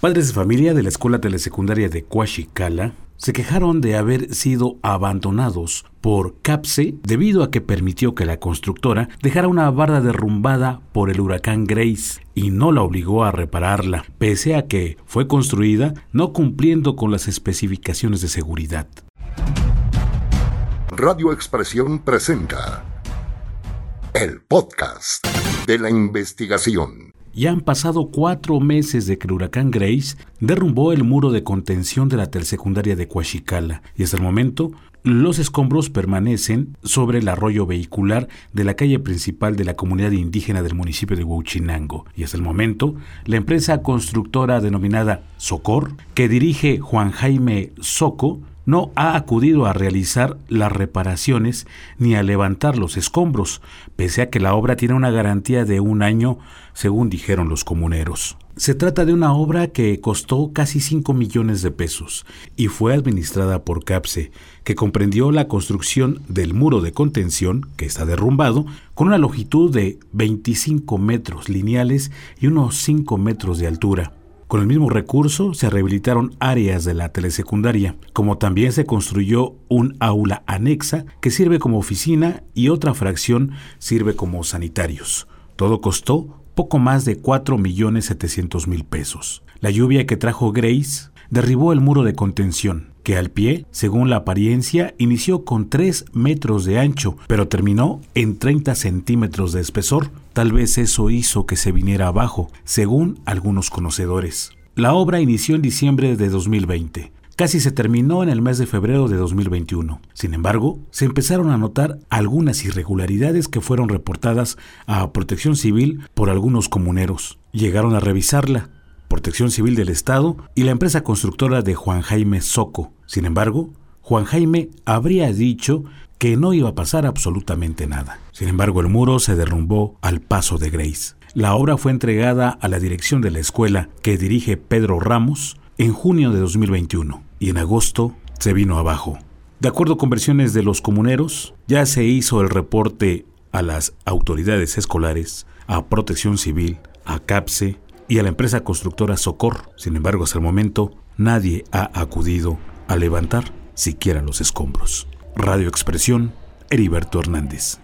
Padres de familia de la escuela telesecundaria de Coachicala se quejaron de haber sido abandonados por CAPSE debido a que permitió que la constructora dejara una barda derrumbada por el huracán Grace y no la obligó a repararla, pese a que fue construida no cumpliendo con las especificaciones de seguridad. Radio Expresión presenta el podcast de la investigación. Ya han pasado cuatro meses de que el huracán Grace derrumbó el muro de contención de la tersecundaria de Coachicala y hasta el momento los escombros permanecen sobre el arroyo vehicular de la calle principal de la comunidad indígena del municipio de Huachinango. Y hasta el momento, la empresa constructora denominada Socor, que dirige Juan Jaime Soco, no ha acudido a realizar las reparaciones ni a levantar los escombros, pese a que la obra tiene una garantía de un año, según dijeron los comuneros. Se trata de una obra que costó casi 5 millones de pesos y fue administrada por CAPSE, que comprendió la construcción del muro de contención, que está derrumbado, con una longitud de 25 metros lineales y unos 5 metros de altura con el mismo recurso se rehabilitaron áreas de la telesecundaria, como también se construyó un aula anexa que sirve como oficina y otra fracción sirve como sanitarios. Todo costó poco más de 4.700.000 pesos. La lluvia que trajo Grace derribó el muro de contención, que al pie, según la apariencia, inició con 3 metros de ancho, pero terminó en 30 centímetros de espesor. Tal vez eso hizo que se viniera abajo, según algunos conocedores. La obra inició en diciembre de 2020. Casi se terminó en el mes de febrero de 2021. Sin embargo, se empezaron a notar algunas irregularidades que fueron reportadas a Protección Civil por algunos comuneros. Llegaron a revisarla, Protección Civil del Estado y la empresa constructora de Juan Jaime Soco. Sin embargo, Juan Jaime habría dicho que no iba a pasar absolutamente nada. Sin embargo, el muro se derrumbó al paso de Grace. La obra fue entregada a la dirección de la escuela que dirige Pedro Ramos en junio de 2021 y en agosto se vino abajo. De acuerdo con versiones de los comuneros, ya se hizo el reporte a las autoridades escolares, a Protección Civil, a CAPSE y a la empresa constructora Socor. Sin embargo, hasta el momento nadie ha acudido a levantar siquiera los escombros. Radio Expresión, Heriberto Hernández.